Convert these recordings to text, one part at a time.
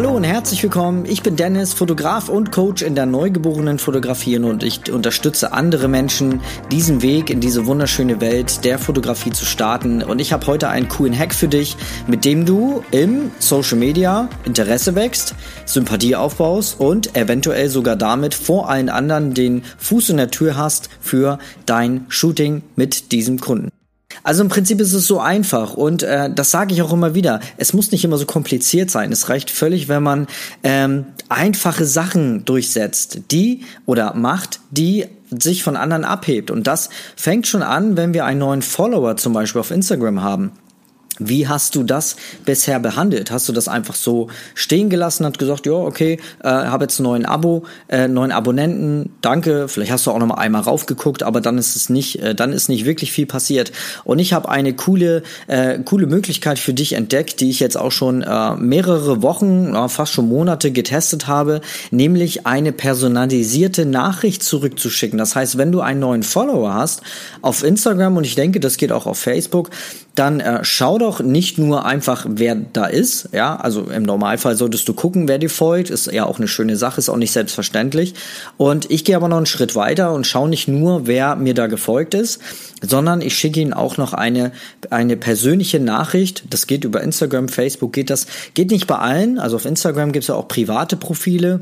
Hallo und herzlich willkommen. Ich bin Dennis, Fotograf und Coach in der neugeborenen Fotografie und ich unterstütze andere Menschen, diesen Weg in diese wunderschöne Welt der Fotografie zu starten. Und ich habe heute einen coolen Hack für dich, mit dem du im Social Media Interesse wächst, Sympathie aufbaust und eventuell sogar damit vor allen anderen den Fuß in der Tür hast für dein Shooting mit diesem Kunden. Also im Prinzip ist es so einfach und äh, das sage ich auch immer wieder. Es muss nicht immer so kompliziert sein. Es reicht völlig, wenn man ähm, einfache Sachen durchsetzt, die oder macht, die sich von anderen abhebt. Und das fängt schon an, wenn wir einen neuen Follower zum Beispiel auf Instagram haben. Wie hast du das bisher behandelt? Hast du das einfach so stehen gelassen, hat gesagt, ja, okay, äh, habe jetzt einen neuen Abo, äh, neuen Abonnenten, danke. Vielleicht hast du auch noch mal einmal raufgeguckt, aber dann ist es nicht, äh, dann ist nicht wirklich viel passiert. Und ich habe eine coole, äh, coole Möglichkeit für dich entdeckt, die ich jetzt auch schon äh, mehrere Wochen, äh, fast schon Monate getestet habe, nämlich eine personalisierte Nachricht zurückzuschicken. Das heißt, wenn du einen neuen Follower hast auf Instagram und ich denke, das geht auch auf Facebook, dann äh, schau doch nicht nur einfach, wer da ist, ja, also im Normalfall solltest du gucken, wer dir folgt, ist ja auch eine schöne Sache, ist auch nicht selbstverständlich. Und ich gehe aber noch einen Schritt weiter und schaue nicht nur, wer mir da gefolgt ist, sondern ich schicke ihnen auch noch eine, eine persönliche Nachricht. Das geht über Instagram, Facebook, geht das, geht nicht bei allen. Also auf Instagram gibt es ja auch private Profile.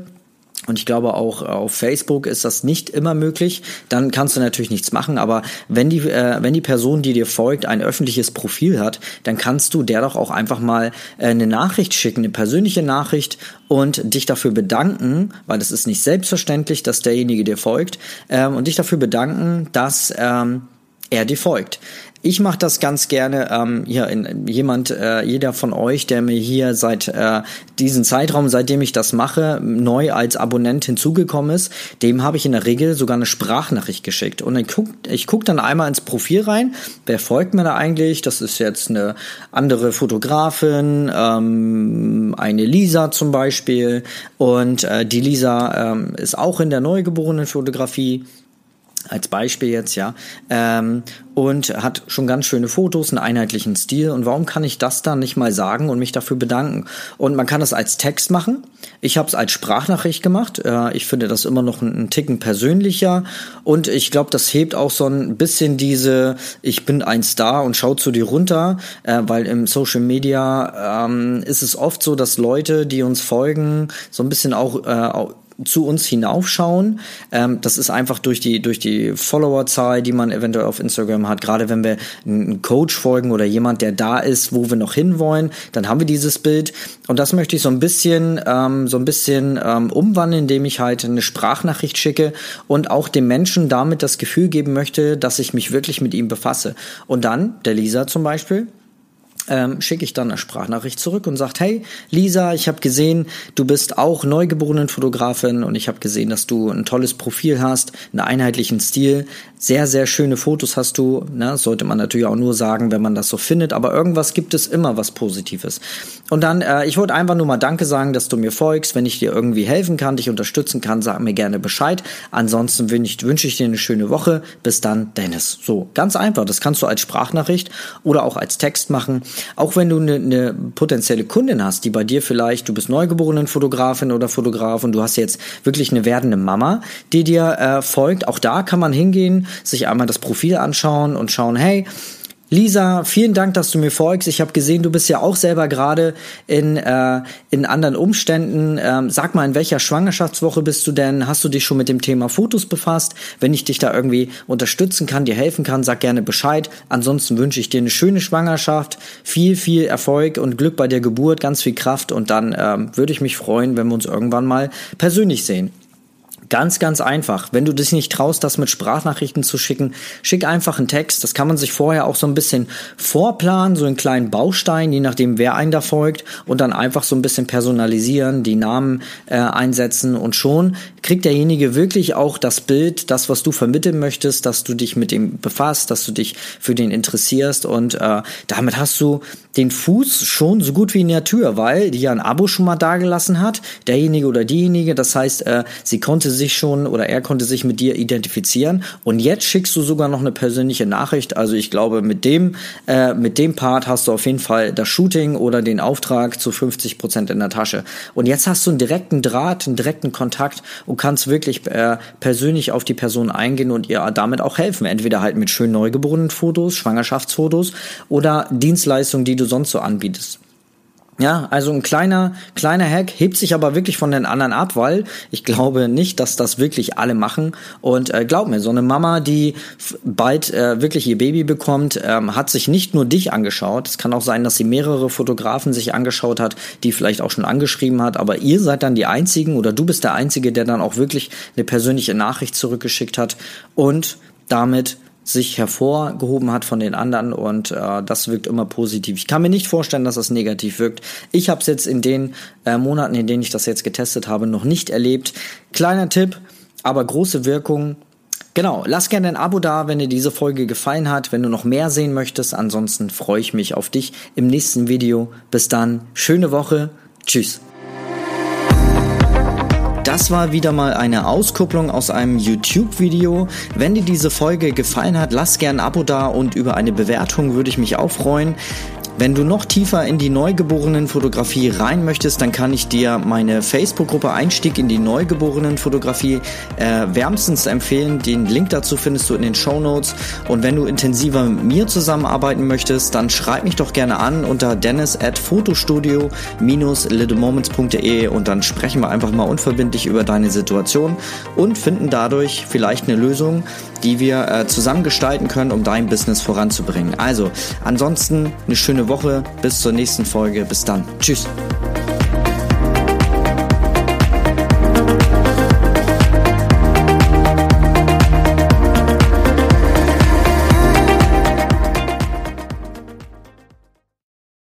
Und ich glaube auch auf Facebook ist das nicht immer möglich. Dann kannst du natürlich nichts machen. Aber wenn die, äh, wenn die Person, die dir folgt, ein öffentliches Profil hat, dann kannst du der doch auch einfach mal äh, eine Nachricht schicken, eine persönliche Nachricht und dich dafür bedanken, weil das ist nicht selbstverständlich, dass derjenige dir folgt, ähm, und dich dafür bedanken, dass ähm, er dir folgt. Ich mache das ganz gerne. Ähm, hier in, jemand, äh, jeder von euch, der mir hier seit äh, diesem Zeitraum, seitdem ich das mache, neu als Abonnent hinzugekommen ist, dem habe ich in der Regel sogar eine Sprachnachricht geschickt. Und ich guck, ich guck dann einmal ins Profil rein. Wer folgt mir da eigentlich? Das ist jetzt eine andere Fotografin, ähm, eine Lisa zum Beispiel. Und äh, die Lisa ähm, ist auch in der neugeborenen Fotografie als Beispiel jetzt, ja, ähm, und hat schon ganz schöne Fotos, einen einheitlichen Stil. Und warum kann ich das dann nicht mal sagen und mich dafür bedanken? Und man kann das als Text machen. Ich habe es als Sprachnachricht gemacht. Äh, ich finde das immer noch einen Ticken persönlicher. Und ich glaube, das hebt auch so ein bisschen diese, ich bin ein Star und schau zu dir runter, äh, weil im Social Media ähm, ist es oft so, dass Leute, die uns folgen, so ein bisschen auch äh, zu uns hinaufschauen. Ähm, das ist einfach durch die, durch die Followerzahl, die man eventuell auf Instagram hat. Gerade wenn wir einen Coach folgen oder jemand, der da ist, wo wir noch hinwollen, dann haben wir dieses Bild. Und das möchte ich so ein bisschen, ähm, so ein bisschen ähm, umwandeln, indem ich halt eine Sprachnachricht schicke und auch dem Menschen damit das Gefühl geben möchte, dass ich mich wirklich mit ihm befasse. Und dann, der Lisa zum Beispiel, ähm, schicke ich dann eine Sprachnachricht zurück und sagt, hey Lisa, ich habe gesehen, du bist auch neugeborenen Fotografin und ich habe gesehen, dass du ein tolles Profil hast, einen einheitlichen Stil, sehr, sehr schöne Fotos hast du. Ne? Sollte man natürlich auch nur sagen, wenn man das so findet, aber irgendwas gibt es immer, was Positives. Und dann, äh, ich wollte einfach nur mal Danke sagen, dass du mir folgst. Wenn ich dir irgendwie helfen kann, dich unterstützen kann, sag mir gerne Bescheid. Ansonsten wünsche wünsch ich dir eine schöne Woche. Bis dann, Dennis. So, ganz einfach. Das kannst du als Sprachnachricht oder auch als Text machen. Auch wenn du eine, eine potenzielle Kundin hast, die bei dir vielleicht, du bist neugeborenen Fotografin oder Fotograf und du hast jetzt wirklich eine werdende Mama, die dir äh, folgt, auch da kann man hingehen, sich einmal das Profil anschauen und schauen, hey, Lisa, vielen Dank, dass du mir folgst. Ich habe gesehen, du bist ja auch selber gerade in, äh, in anderen Umständen. Ähm, sag mal, in welcher Schwangerschaftswoche bist du denn? Hast du dich schon mit dem Thema Fotos befasst? Wenn ich dich da irgendwie unterstützen kann, dir helfen kann, sag gerne Bescheid. Ansonsten wünsche ich dir eine schöne Schwangerschaft, viel, viel Erfolg und Glück bei der Geburt, ganz viel Kraft und dann ähm, würde ich mich freuen, wenn wir uns irgendwann mal persönlich sehen. Ganz, ganz einfach. Wenn du dich nicht traust, das mit Sprachnachrichten zu schicken, schick einfach einen Text. Das kann man sich vorher auch so ein bisschen vorplanen, so einen kleinen Baustein, je nachdem, wer einen da folgt, und dann einfach so ein bisschen personalisieren, die Namen äh, einsetzen und schon kriegt derjenige wirklich auch das Bild, das, was du vermitteln möchtest, dass du dich mit ihm befasst, dass du dich für den interessierst und äh, damit hast du den Fuß schon so gut wie in der Tür, weil die ja ein Abo schon mal dagelassen hat, derjenige oder diejenige. Das heißt, äh, sie konnte sich schon oder er konnte sich mit dir identifizieren und jetzt schickst du sogar noch eine persönliche Nachricht. Also ich glaube, mit dem, äh, mit dem Part hast du auf jeden Fall das Shooting oder den Auftrag zu 50 Prozent in der Tasche. Und jetzt hast du einen direkten Draht, einen direkten Kontakt und kannst wirklich äh, persönlich auf die Person eingehen und ihr damit auch helfen. Entweder halt mit schönen neugeborenen Fotos, Schwangerschaftsfotos oder Dienstleistungen, die du sonst so anbietest. Ja, also ein kleiner, kleiner Hack hebt sich aber wirklich von den anderen ab, weil ich glaube nicht, dass das wirklich alle machen. Und äh, glaub mir, so eine Mama, die bald äh, wirklich ihr Baby bekommt, ähm, hat sich nicht nur dich angeschaut. Es kann auch sein, dass sie mehrere Fotografen sich angeschaut hat, die vielleicht auch schon angeschrieben hat. Aber ihr seid dann die Einzigen oder du bist der Einzige, der dann auch wirklich eine persönliche Nachricht zurückgeschickt hat und damit sich hervorgehoben hat von den anderen und äh, das wirkt immer positiv. Ich kann mir nicht vorstellen, dass das negativ wirkt. Ich habe es jetzt in den äh, Monaten, in denen ich das jetzt getestet habe, noch nicht erlebt. Kleiner Tipp, aber große Wirkung. Genau, lass gerne ein Abo da, wenn dir diese Folge gefallen hat, wenn du noch mehr sehen möchtest. Ansonsten freue ich mich auf dich im nächsten Video. Bis dann, schöne Woche, tschüss. Das war wieder mal eine Auskupplung aus einem YouTube-Video. Wenn dir diese Folge gefallen hat, lass gern ein Abo da und über eine Bewertung würde ich mich auch freuen. Wenn du noch tiefer in die Neugeborenen-Fotografie rein möchtest, dann kann ich dir meine Facebook-Gruppe Einstieg in die Neugeborenen-Fotografie äh, wärmstens empfehlen. Den Link dazu findest du in den Show Notes. Und wenn du intensiver mit mir zusammenarbeiten möchtest, dann schreib mich doch gerne an unter dennis at fotostudio-littlemoments.de und dann sprechen wir einfach mal unverbindlich über deine Situation und finden dadurch vielleicht eine Lösung, die wir äh, zusammen gestalten können, um dein Business voranzubringen. Also, ansonsten eine schöne Woche. Bis zur nächsten Folge. Bis dann. Tschüss.